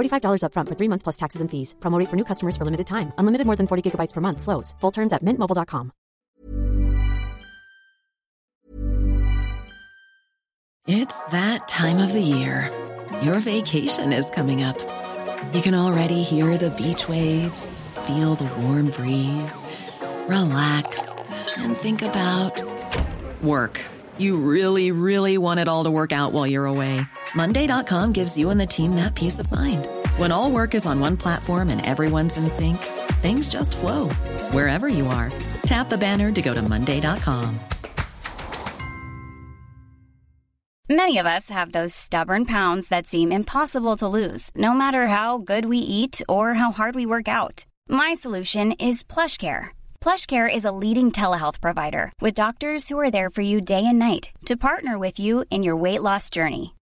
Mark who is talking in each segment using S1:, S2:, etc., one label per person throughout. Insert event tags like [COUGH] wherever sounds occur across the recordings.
S1: $45 upfront for three months plus taxes and fees. Promo for new customers for limited time. Unlimited more than 40 gigabytes per month. Slows. Full terms at mintmobile.com.
S2: It's that time of the year. Your vacation is coming up. You can already hear the beach waves, feel the warm breeze, relax, and think about work. You really, really want it all to work out while you're away. Monday.com gives you and the team that peace of mind. When all work is on one platform and everyone's in sync, things just flow wherever you are. Tap the banner to go to Monday.com.
S3: Many of us have those stubborn pounds that seem impossible to lose, no matter how good we eat or how hard we work out. My solution is PlushCare. PlushCare is a leading telehealth provider with doctors who are there for you day and night to partner with you in your weight loss journey.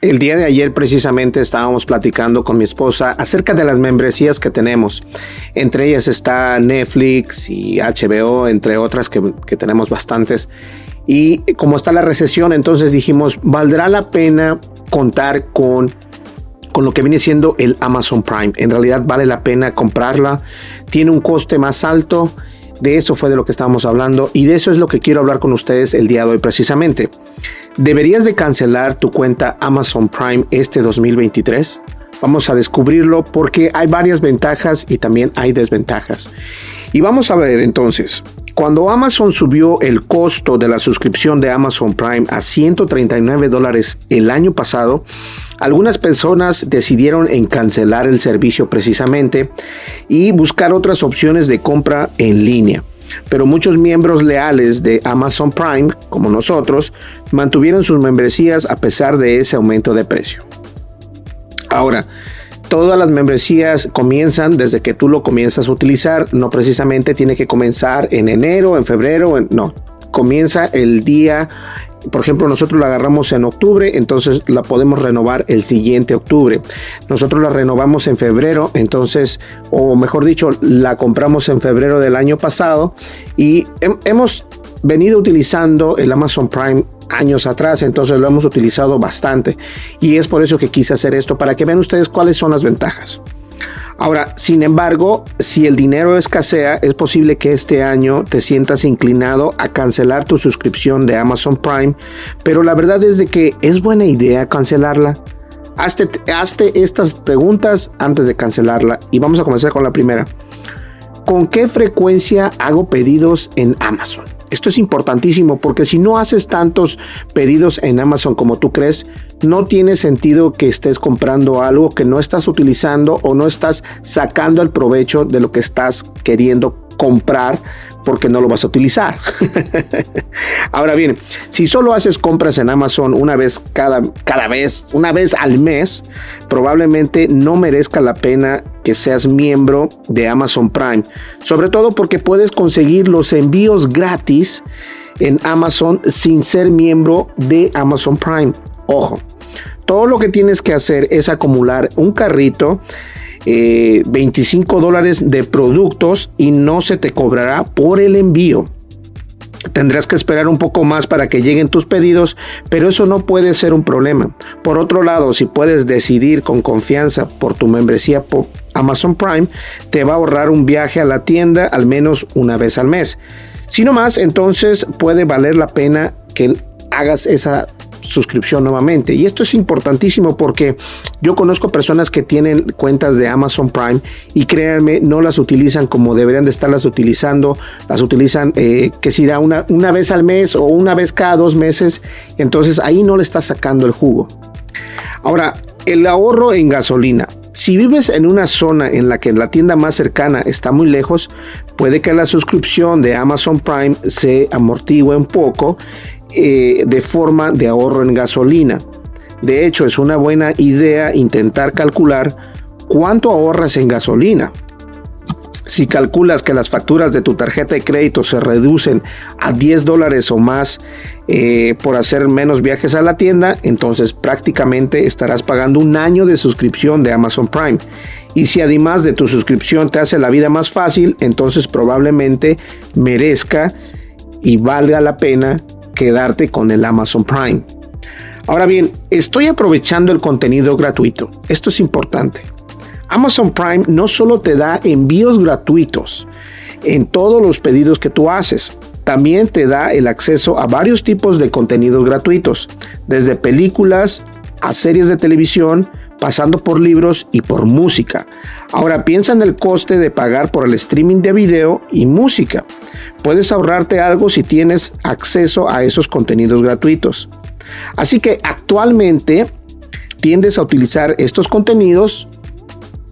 S4: El día de ayer precisamente estábamos platicando con mi esposa acerca de las membresías que tenemos. Entre ellas está Netflix y HBO, entre otras que, tenemos bastantes. Y como está la recesión, entonces dijimos, ¿valdrá la pena contar con, con lo que viene siendo el Amazon Prime? En realidad vale la pena comprarla. Tiene un coste más alto. De eso fue de lo que estábamos hablando y de eso es lo que quiero hablar con ustedes el día de hoy precisamente. ¿Deberías de cancelar tu cuenta Amazon Prime este 2023? Vamos a descubrirlo porque hay varias ventajas y también hay desventajas. Y vamos a ver entonces, cuando Amazon subió el costo de la suscripción de Amazon Prime a 139 dólares el año pasado, algunas personas decidieron en cancelar el servicio precisamente y buscar otras opciones de compra en línea. Pero muchos miembros leales de Amazon Prime, como nosotros, mantuvieron sus membresías a pesar de ese aumento de precio. Ahora, todas las membresías comienzan desde que tú lo comienzas a utilizar, no precisamente tiene que comenzar en enero, en febrero, no, comienza el día por ejemplo, nosotros la agarramos en octubre, entonces la podemos renovar el siguiente octubre. Nosotros la renovamos en febrero, entonces, o mejor dicho, la compramos en febrero del año pasado y hemos venido utilizando el Amazon Prime años atrás, entonces lo hemos utilizado bastante y es por eso que quise hacer esto, para que vean ustedes cuáles son las ventajas. Ahora, sin embargo, si el dinero escasea, es posible que este año te sientas inclinado a cancelar tu suscripción de Amazon Prime, pero la verdad es de que es buena idea cancelarla. Hazte, hazte estas preguntas antes de cancelarla y vamos a comenzar con la primera. ¿Con qué frecuencia hago pedidos en Amazon? Esto es importantísimo porque si no haces tantos pedidos en Amazon como tú crees, no tiene sentido que estés comprando algo que no estás utilizando o no estás sacando el provecho de lo que estás queriendo comprar porque no lo vas a utilizar. [LAUGHS] Ahora bien, si solo haces compras en Amazon una vez cada, cada vez, una vez al mes, probablemente no merezca la pena que seas miembro de Amazon Prime. Sobre todo porque puedes conseguir los envíos gratis en Amazon sin ser miembro de Amazon Prime. Ojo, todo lo que tienes que hacer es acumular un carrito 25 eh, dólares de productos y no se te cobrará por el envío. Tendrás que esperar un poco más para que lleguen tus pedidos, pero eso no puede ser un problema. Por otro lado, si puedes decidir con confianza por tu membresía por Amazon Prime, te va a ahorrar un viaje a la tienda al menos una vez al mes. Si no más, entonces puede valer la pena que hagas esa suscripción nuevamente. Y esto es importantísimo porque yo conozco personas que tienen cuentas de Amazon Prime y créanme, no las utilizan como deberían de estarlas utilizando. Las utilizan eh, que si da una, una vez al mes o una vez cada dos meses. Entonces ahí no le está sacando el jugo. Ahora, el ahorro en gasolina. Si vives en una zona en la que la tienda más cercana está muy lejos, puede que la suscripción de Amazon Prime se amortigüe un poco eh, de forma de ahorro en gasolina. De hecho, es una buena idea intentar calcular cuánto ahorras en gasolina. Si calculas que las facturas de tu tarjeta de crédito se reducen a 10 dólares o más eh, por hacer menos viajes a la tienda, entonces prácticamente estarás pagando un año de suscripción de Amazon Prime. Y si además de tu suscripción te hace la vida más fácil, entonces probablemente merezca y valga la pena quedarte con el Amazon Prime. Ahora bien, estoy aprovechando el contenido gratuito. Esto es importante. Amazon Prime no solo te da envíos gratuitos en todos los pedidos que tú haces, también te da el acceso a varios tipos de contenidos gratuitos, desde películas a series de televisión, pasando por libros y por música. Ahora piensa en el coste de pagar por el streaming de video y música. Puedes ahorrarte algo si tienes acceso a esos contenidos gratuitos. Así que actualmente tiendes a utilizar estos contenidos,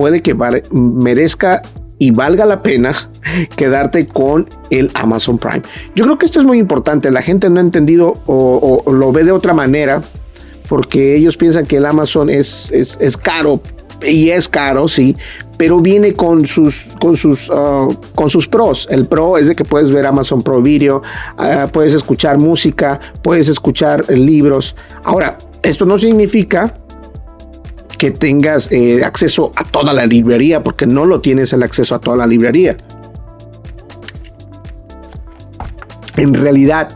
S4: puede que merezca y valga la pena [LAUGHS] quedarte con el Amazon Prime. Yo creo que esto es muy importante. La gente no ha entendido o, lo ve de otra manera porque ellos piensan que el Amazon es, es, caro y es caro, sí, pero viene con sus, con sus, ah, con sus pros. El pro es de que puedes ver Amazon Pro Video, ah, puedes escuchar música, puedes escuchar libros. Ahora, esto no significa que tengas eh, acceso a toda la librería, porque no lo tienes el acceso a toda la librería. En realidad,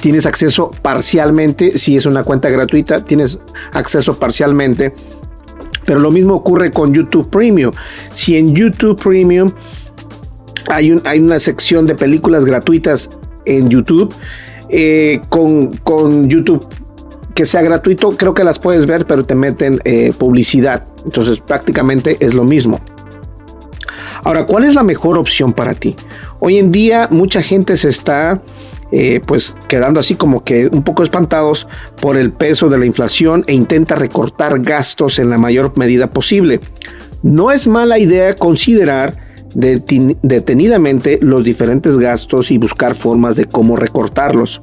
S4: tienes acceso parcialmente, si es una cuenta gratuita, tienes acceso parcialmente. Pero lo mismo ocurre con YouTube Premium. Si en YouTube Premium hay, hay una sección de películas gratuitas en YouTube, eh, con, con, YouTube que sea gratuito, creo que las puedes ver, pero te meten eh, publicidad. Entonces prácticamente es lo mismo. Ahora, ¿cuál es la mejor opción para ti? Hoy en día mucha gente se está eh, pues quedando así como que un poco espantados por el peso de la inflación e intenta recortar gastos en la mayor medida posible. No es mala idea considerar detenidamente los diferentes gastos y buscar formas de cómo recortarlos.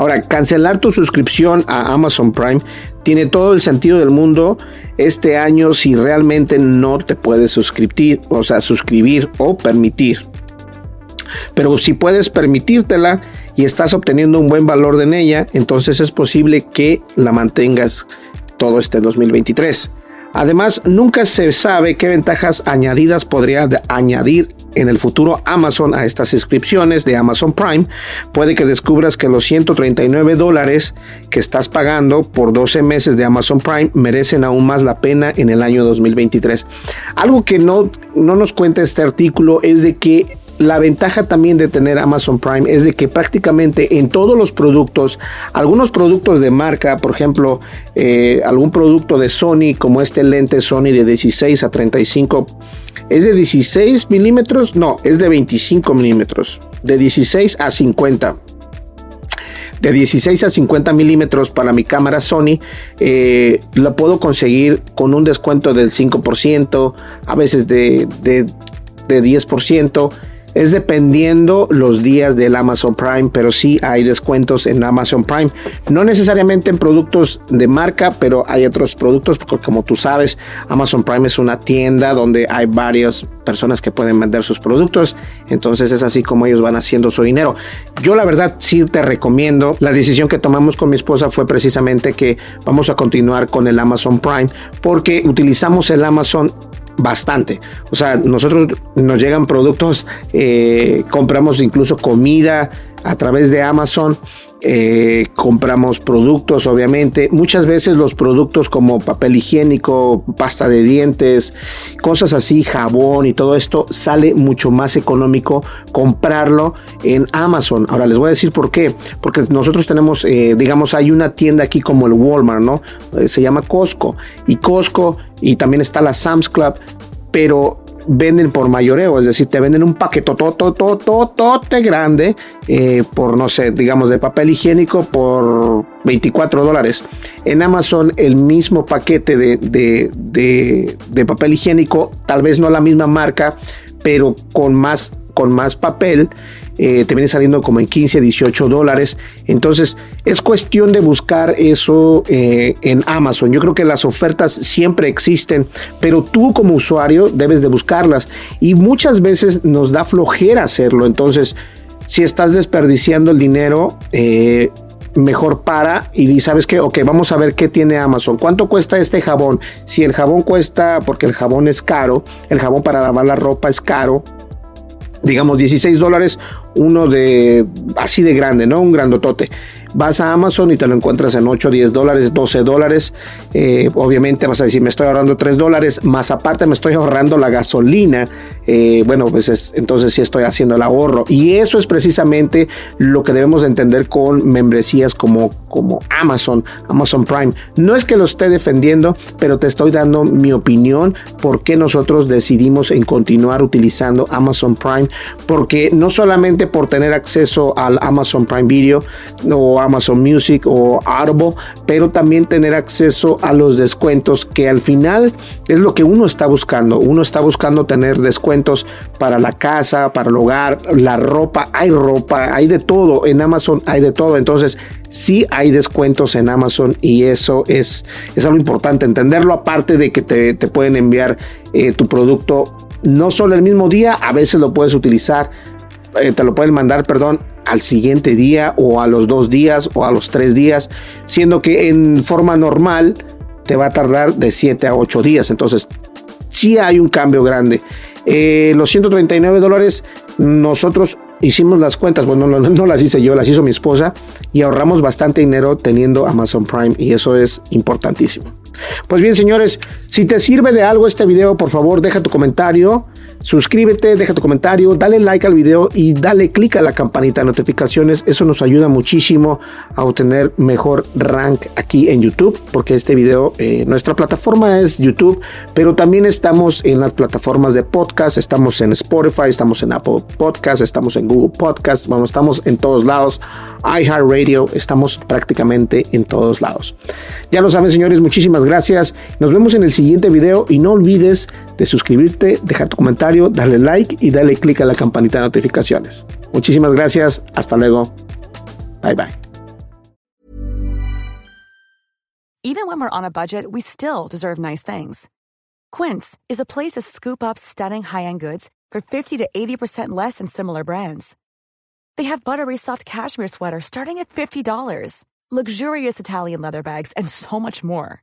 S4: Ahora, cancelar tu suscripción a Amazon Prime tiene todo el sentido del mundo este año si realmente no te puedes suscribir, o sea, suscribir o permitir. Pero si puedes permitírtela y estás obteniendo un buen valor en ella, entonces es posible que la mantengas todo este 2023. Además, nunca se sabe qué ventajas añadidas podría añadir en el futuro Amazon a estas suscripciones de Amazon Prime. Puede que descubras que los 139 dólares que estás pagando por 12 meses de Amazon Prime merecen aún más la pena en el año 2023. Algo que no, no nos cuenta este artículo es de que la ventaja también de tener Amazon Prime es de que prácticamente en todos los productos, algunos productos de marca, por ejemplo, eh, algún producto de Sony como este lente Sony de 16 a 35, es de 16 milímetros, no, es de 25 milímetros, de 16 a 50 de 16 a 50 milímetros para mi cámara Sony, eh, lo puedo conseguir con un descuento del 5%, a veces de, de, de 10% es dependiendo los días del Amazon Prime, pero sí hay descuentos en Amazon Prime. No necesariamente en productos de marca, pero hay otros productos, porque como tú sabes, Amazon Prime es una tienda donde hay varias personas que pueden vender sus productos. Entonces es así como ellos van haciendo su dinero. Yo la verdad sí te recomiendo. La decisión que tomamos con mi esposa fue precisamente que vamos a continuar con el Amazon Prime porque utilizamos el Amazon bastante. O sea, nosotros nos llegan productos, eh, compramos incluso comida a través de Amazon eh, compramos productos, obviamente. Muchas veces los productos como papel higiénico, pasta de dientes, cosas así, jabón y todo esto, sale mucho más económico comprarlo en Amazon. Ahora les voy a decir por qué. Porque nosotros tenemos, eh, digamos, hay una tienda aquí como el Walmart, ¿no? Eh, se llama Costco. Y Costco, y también está la Sam's Club, pero venden por mayoreo, es decir, te venden un paquete tototototote grande eh, por, no sé, digamos, de papel higiénico por 24 dólares. En Amazon el mismo paquete de, de, de papel higiénico, tal vez no la misma marca, pero con más, con más papel, eh, te viene saliendo como en 15, 18 dólares. Entonces es cuestión de buscar eso eh, en Amazon. Yo creo que las ofertas siempre existen, pero tú como usuario debes de buscarlas y muchas veces nos da flojera hacerlo. Entonces, si estás desperdiciando el dinero, eh, mejor para y sabes que, ok, vamos a ver qué tiene Amazon. ¿Cuánto cuesta este jabón? Si el jabón cuesta, porque el jabón es caro, el jabón para lavar la ropa es caro, digamos 16 dólares, uno de así de grande, ¿no? Un grandotote. Vas a Amazon y te lo encuentras en 8, 10 dólares, 12 dólares. Eh, obviamente vas a decir, me estoy ahorrando 3 dólares, más aparte me estoy ahorrando la gasolina. Eh, bueno, pues es, entonces sí estoy haciendo el ahorro. Y eso es precisamente lo que debemos entender con membresías como, como Amazon, Amazon Prime. No es que lo esté defendiendo, pero te estoy dando mi opinión por qué nosotros decidimos en continuar utilizando Amazon Prime. Porque no solamente por tener acceso al Amazon Prime Video o Amazon Music o Audible, pero también tener acceso a los descuentos que al final es lo que uno está buscando. Uno está buscando tener descuentos para la casa, para el hogar, la ropa, hay ropa, hay de todo. En Amazon hay de todo. Entonces, sí hay descuentos en Amazon y eso es, es algo importante entenderlo. Aparte de que te, pueden enviar eh, tu producto no solo el mismo día, a veces lo puedes utilizar, eh, te lo pueden mandar, perdón, al siguiente día o a los dos días o a los tres días, siendo que en forma normal te va a tardar de 7 a 8 días. Entonces, sí hay un cambio grande. Eh, los 139 dólares, nosotros hicimos las cuentas, bueno, no, no, las hice yo, las hizo mi esposa y ahorramos bastante dinero teniendo Amazon Prime y eso es importantísimo. Pues bien, señores, si te sirve de algo este video, por favor, deja tu comentario Suscríbete, deja tu comentario, dale like al video y dale click a la campanita de notificaciones. Eso nos ayuda muchísimo a obtener mejor rank aquí en YouTube, porque este video, eh, nuestra plataforma es YouTube, pero también estamos en las plataformas de podcast, estamos en Spotify, estamos en Apple Podcast, estamos en Google Podcast, vamos, estamos en todos lados, iHeartRadio, estamos prácticamente en todos lados. Ya lo saben, señores, muchísimas gracias. Nos vemos en el siguiente video y no olvides de suscribirte, dejar tu comentario, darle like y darle click a la campanita de notificaciones. Muchísimas gracias. Hasta luego. Bye bye.
S5: Even when we're on a budget, we still deserve nice things. Quince is a place to scoop up stunning high-end goods for 50 to 80% less than similar brands. They have buttery soft cashmere sweaters starting at $50, luxurious Italian leather bags, and so much more.